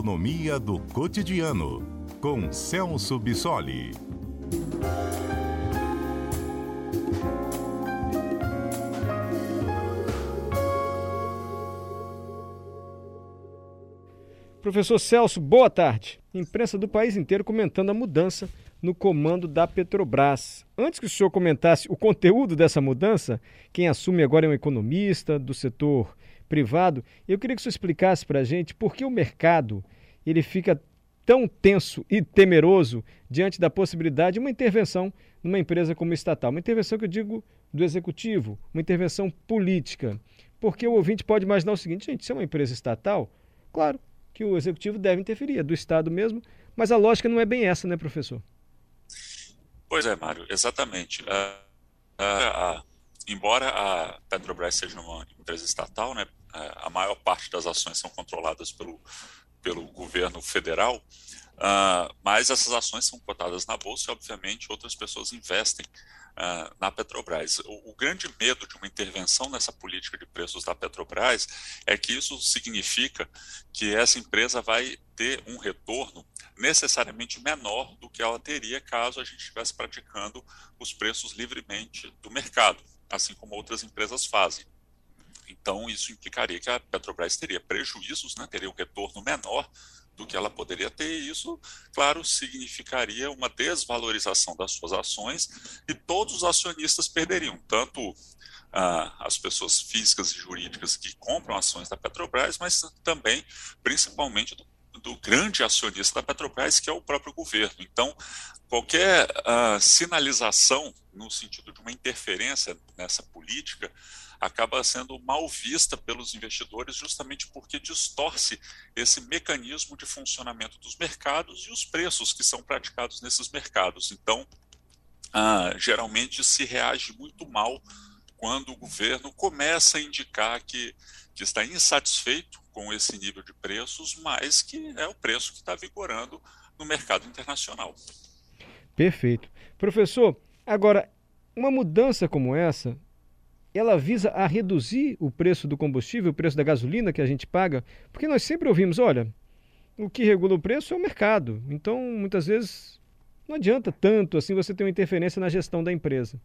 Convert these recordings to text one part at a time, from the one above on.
economia do cotidiano, com Celso Bissoli. Professor Celso, boa tarde. Imprensa do país inteiro comentando a mudança no comando da Petrobras. Antes que o senhor comentasse o conteúdo dessa mudança, quem assume agora é um economista do setor privado. Eu queria que senhor explicasse para a gente por que o mercado ele fica tão tenso e temeroso diante da possibilidade de uma intervenção numa empresa como estatal. Uma intervenção que eu digo do executivo, uma intervenção política. Porque o ouvinte pode imaginar o seguinte, gente, se é uma empresa estatal, claro, que o executivo deve interferir, é do Estado mesmo, mas a lógica não é bem essa, né, professor? Pois é, Mário, exatamente. Uh, uh, uh, embora a Petrobras seja uma empresa estatal, né, a maior parte das ações são controladas pelo, pelo governo federal, mas essas ações são cotadas na bolsa e, obviamente, outras pessoas investem uh, na Petrobras. O, o, grande medo de uma intervenção nessa política de preços da Petrobras é que isso significa que essa empresa vai ter um retorno necessariamente menor do que ela teria caso a gente estivesse praticando os preços livremente do mercado, assim como outras empresas fazem. Então, isso implicaria que a Petrobras teria prejuízos, né, teria um retorno menor do que ela poderia ter, e isso, claro, significaria uma desvalorização das suas ações e todos os acionistas perderiam, tanto ah, as pessoas físicas e jurídicas que compram ações da Petrobras, mas também, principalmente, do, do grande acionista da Petrobras, que é o próprio governo. Então, qualquer ah, sinalização no sentido de uma interferência nessa política acaba sendo mal vista pelos investidores justamente porque distorce esse mecanismo de funcionamento dos mercados e os preços que são praticados nesses mercados. Então, ah, geralmente se reage muito mal quando o governo começa a indicar que, que está insatisfeito com esse nível de preços, mas que é o preço que está vigorando no mercado internacional. Perfeito. Professor, agora, uma mudança como essa ela visa a reduzir o preço do combustível, o preço da gasolina que a gente paga, porque nós sempre ouvimos, olha, o que regula o preço é o mercado. Então, muitas vezes, não adianta tanto assim você ter uma interferência na gestão da empresa.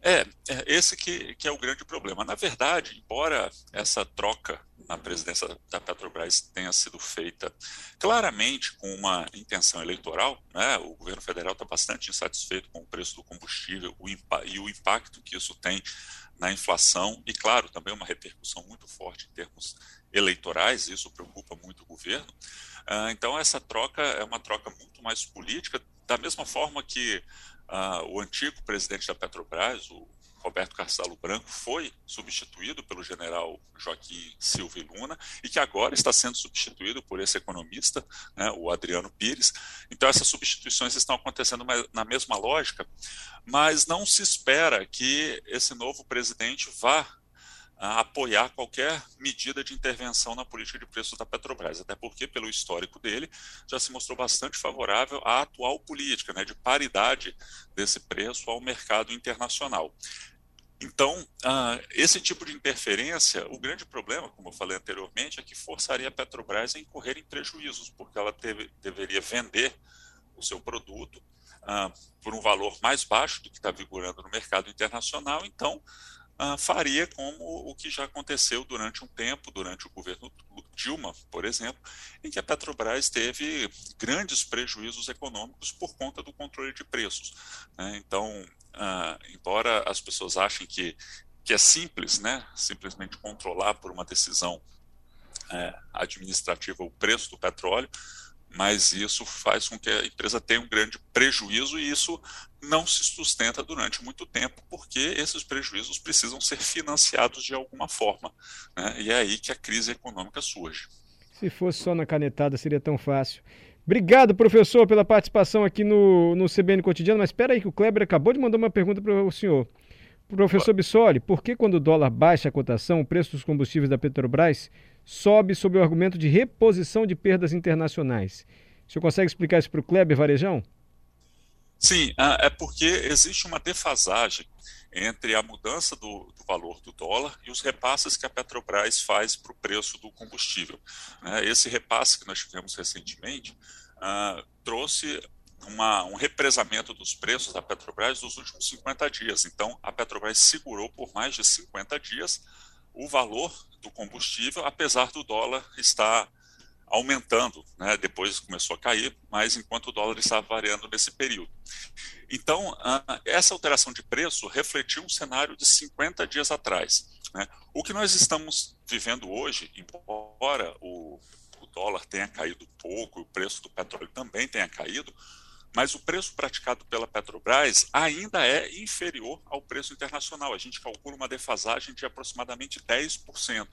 É, é esse que, que é o grande problema. Na verdade, embora essa troca na presidência da Petrobras tenha sido feita claramente com uma intenção eleitoral, né? o governo federal está bastante insatisfeito com o preço do combustível o e o impacto que isso tem na inflação e, claro, também uma repercussão muito forte em termos eleitorais, isso preocupa muito o governo. Uh, então, essa troca é uma troca muito mais política, da mesma forma que uh, o antigo presidente da Petrobras, o Roberto Castelo Branco, foi substituído pelo general Joaquim Silva e Luna e que agora está sendo substituído por esse economista, né, o Adriano Pires. Então, essas substituições estão acontecendo na mesma lógica, mas não se espera que esse novo presidente vá apoiar qualquer medida de intervenção na política de preços da Petrobras, até porque, pelo histórico dele, já se mostrou bastante favorável à atual política né, de paridade desse preço ao mercado internacional. Então, uh, esse tipo de interferência, o grande problema, como eu falei anteriormente, é que forçaria a Petrobras a incorrer em prejuízos, porque ela teve, deveria vender o seu produto uh, por um valor mais baixo do que está vigorando no mercado internacional. Então, uh, faria como o que já aconteceu durante um tempo, durante o governo Dilma, por exemplo, em que a Petrobras teve grandes prejuízos econômicos por conta do controle de preços. Né? Então, uh, embora as pessoas achem que, que é simples, né, simplesmente controlar por uma decisão é, administrativa o preço do petróleo, mas isso faz com que a empresa tenha um grande prejuízo e isso não se sustenta durante muito tempo, porque esses prejuízos precisam ser financiados de alguma forma. Né? E é aí que a crise econômica surge. Se fosse só na canetada, seria tão fácil. Obrigado, professor, pela participação aqui no, no CBN Cotidiano. Mas espera aí que o Kleber acabou de mandar uma pergunta para o senhor. Professor Bissoli, por que quando o dólar baixa a cotação, o preço dos combustíveis da Petrobras sobe sob o argumento de reposição de perdas internacionais? O senhor consegue explicar isso para o Kleber Varejão? Sim, ah, é porque existe uma defasagem entre a mudança do, do, valor do dólar e os repasses que a Petrobras faz para o preço do combustível. Né? Esse repasse que nós tivemos recentemente uh, trouxe uma, um represamento dos preços da Petrobras dos últimos 50 dias. Então, a Petrobras segurou por mais de 50 dias o valor do combustível, apesar do dólar estar aumentando, né? depois começou a cair, mas enquanto o dólar estava variando nesse período. Então, essa alteração de preço refletiu um cenário de 50 dias atrás. Né? O que nós estamos vivendo hoje, embora o, o dólar tenha caído pouco, o preço do petróleo também tenha caído, mas o preço praticado pela Petrobras ainda é inferior ao preço internacional. A gente calcula uma defasagem de aproximadamente 10%.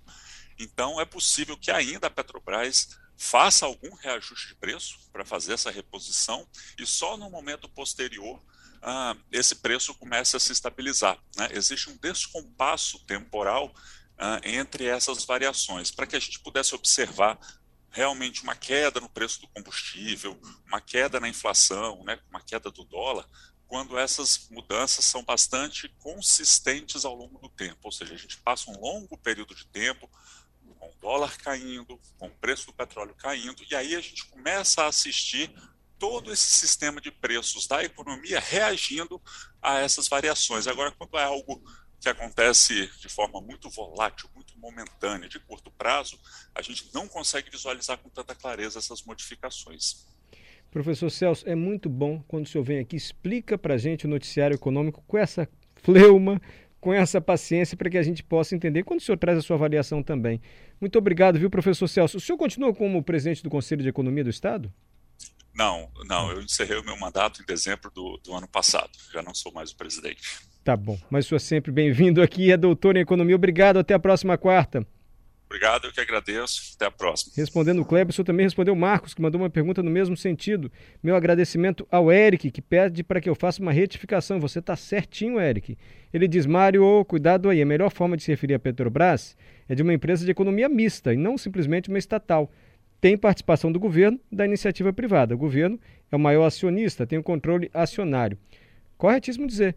Então, é possível que ainda a Petrobras faça algum reajuste de preço para fazer essa reposição e só no momento posterior ah, esse preço começa a se estabilizar. Né? Existe um descompasso temporal ah, entre essas variações para que a gente pudesse observar realmente uma queda no preço do combustível, uma queda na inflação, né, uma queda do dólar, quando essas mudanças são bastante consistentes ao longo do tempo, ou seja, a gente passa um longo período de tempo com o dólar caindo, com o preço do petróleo caindo, e aí a gente começa a assistir todo esse sistema de preços da economia reagindo a essas variações. Agora, quando é algo que acontece de forma muito volátil, muito momentânea, de curto prazo, a gente não consegue visualizar com tanta clareza essas modificações. Professor Celso, é muito bom quando o senhor vem aqui explica para a gente o noticiário econômico com essa fleuma, com essa paciência para que a gente possa entender quando o senhor traz a sua avaliação também. Muito obrigado, viu, professor Celso. O senhor continua como presidente do Conselho de Economia do Estado? Não, não, eu encerrei o meu mandato em dezembro do, do ano passado. Já não sou mais o presidente. Tá bom, mas senhor sempre bem-vindo aqui, é doutor em economia. Obrigado, até a próxima quarta. Obrigado, eu que agradeço. Até a próxima. Respondendo o Kleber, o senhor também respondeu o Marcos, que mandou uma pergunta no mesmo sentido. Meu agradecimento ao Eric, que pede para que eu faça uma retificação. Você está certinho, Eric. Ele diz, Mário, cuidado aí. A melhor forma de se referir a Petrobras é de uma empresa de economia mista e não simplesmente uma estatal. Tem participação do governo da iniciativa privada. O governo é o maior acionista, tem o controle acionário. Corretíssimo dizer.